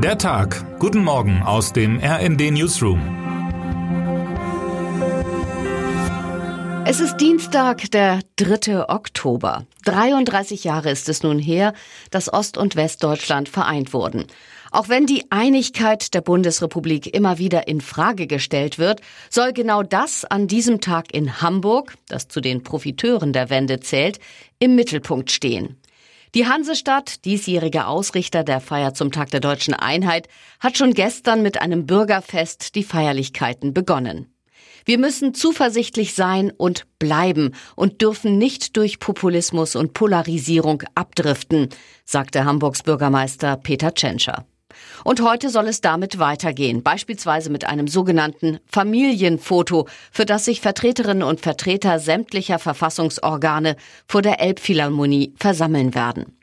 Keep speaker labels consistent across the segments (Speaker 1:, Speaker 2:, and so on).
Speaker 1: Der Tag. Guten Morgen aus dem RND Newsroom.
Speaker 2: Es ist Dienstag, der 3. Oktober. 33 Jahre ist es nun her, dass Ost- und Westdeutschland vereint wurden. Auch wenn die Einigkeit der Bundesrepublik immer wieder in Frage gestellt wird, soll genau das an diesem Tag in Hamburg, das zu den Profiteuren der Wende zählt, im Mittelpunkt stehen. Die Hansestadt, diesjähriger Ausrichter der Feier zum Tag der deutschen Einheit, hat schon gestern mit einem Bürgerfest die Feierlichkeiten begonnen. Wir müssen zuversichtlich sein und bleiben und dürfen nicht durch Populismus und Polarisierung abdriften, sagte Hamburgs Bürgermeister Peter Tschentscher. Und heute soll es damit weitergehen, beispielsweise mit einem sogenannten Familienfoto, für das sich Vertreterinnen und Vertreter sämtlicher Verfassungsorgane vor der Elbphilharmonie versammeln werden.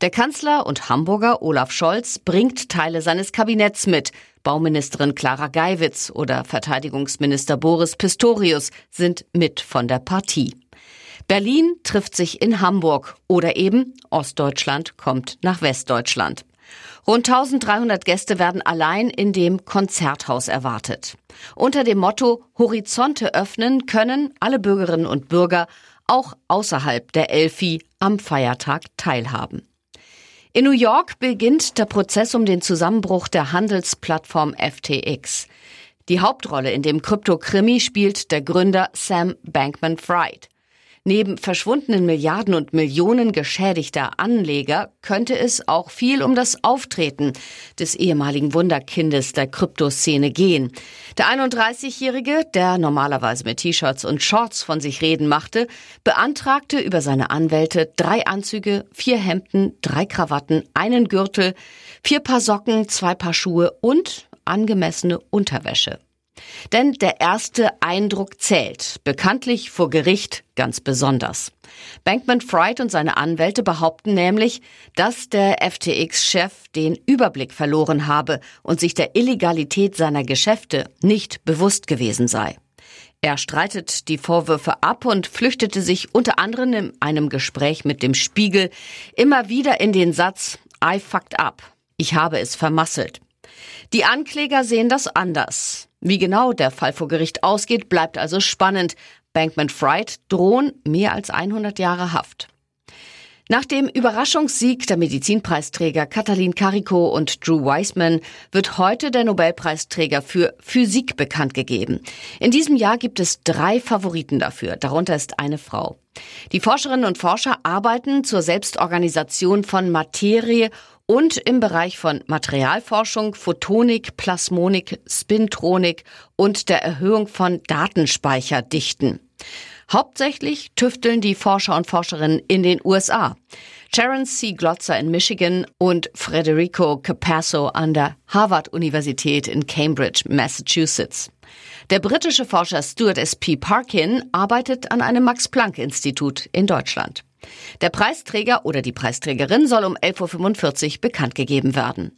Speaker 2: Der Kanzler und Hamburger Olaf Scholz bringt Teile seines Kabinetts mit. Bauministerin Clara Geiwitz oder Verteidigungsminister Boris Pistorius sind mit von der Partie. Berlin trifft sich in Hamburg oder eben Ostdeutschland kommt nach Westdeutschland. Rund 1300 Gäste werden allein in dem Konzerthaus erwartet. Unter dem Motto Horizonte öffnen können alle Bürgerinnen und Bürger auch außerhalb der Elfi am Feiertag teilhaben. In New York beginnt der Prozess um den Zusammenbruch der Handelsplattform FTX. Die Hauptrolle in dem Krypto-Krimi spielt der Gründer Sam Bankman-Fried. Neben verschwundenen Milliarden und Millionen geschädigter Anleger könnte es auch viel um das Auftreten des ehemaligen Wunderkindes der Kryptoszene gehen. Der 31-Jährige, der normalerweise mit T-Shirts und Shorts von sich reden machte, beantragte über seine Anwälte drei Anzüge, vier Hemden, drei Krawatten, einen Gürtel, vier Paar Socken, zwei Paar Schuhe und angemessene Unterwäsche. Denn der erste Eindruck zählt, bekanntlich vor Gericht ganz besonders. Bankman Fried und seine Anwälte behaupten nämlich, dass der FTX-Chef den Überblick verloren habe und sich der Illegalität seiner Geschäfte nicht bewusst gewesen sei. Er streitet die Vorwürfe ab und flüchtete sich unter anderem in einem Gespräch mit dem Spiegel immer wieder in den Satz I fucked up. Ich habe es vermasselt. Die Ankläger sehen das anders. Wie genau der Fall vor Gericht ausgeht, bleibt also spannend. Bankman Fried drohen mehr als 100 Jahre Haft. Nach dem Überraschungssieg der Medizinpreisträger Katalin Kariko und Drew Weissman wird heute der Nobelpreisträger für Physik bekannt gegeben. In diesem Jahr gibt es drei Favoriten dafür, darunter ist eine Frau. Die Forscherinnen und Forscher arbeiten zur Selbstorganisation von Materie und im Bereich von Materialforschung, Photonik, Plasmonik, Spintronik und der Erhöhung von Datenspeicherdichten. Hauptsächlich tüfteln die Forscher und Forscherinnen in den USA. Sharon C. Glotzer in Michigan und Federico Capasso an der Harvard-Universität in Cambridge, Massachusetts. Der britische Forscher Stuart S. P. Parkin arbeitet an einem Max-Planck-Institut in Deutschland. Der Preisträger oder die Preisträgerin soll um 11.45 Uhr bekannt gegeben werden.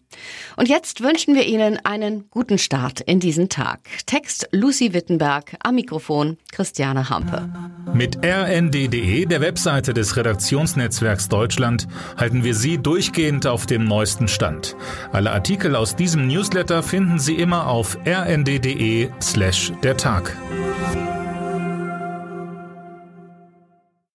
Speaker 2: Und jetzt wünschen wir Ihnen einen guten Start in diesen Tag. Text Lucy Wittenberg, am Mikrofon Christiane Hampe.
Speaker 1: Mit rnd.de, der Webseite des Redaktionsnetzwerks Deutschland, halten wir Sie durchgehend auf dem neuesten Stand. Alle Artikel aus diesem Newsletter finden Sie immer auf rnd.de slash der Tag.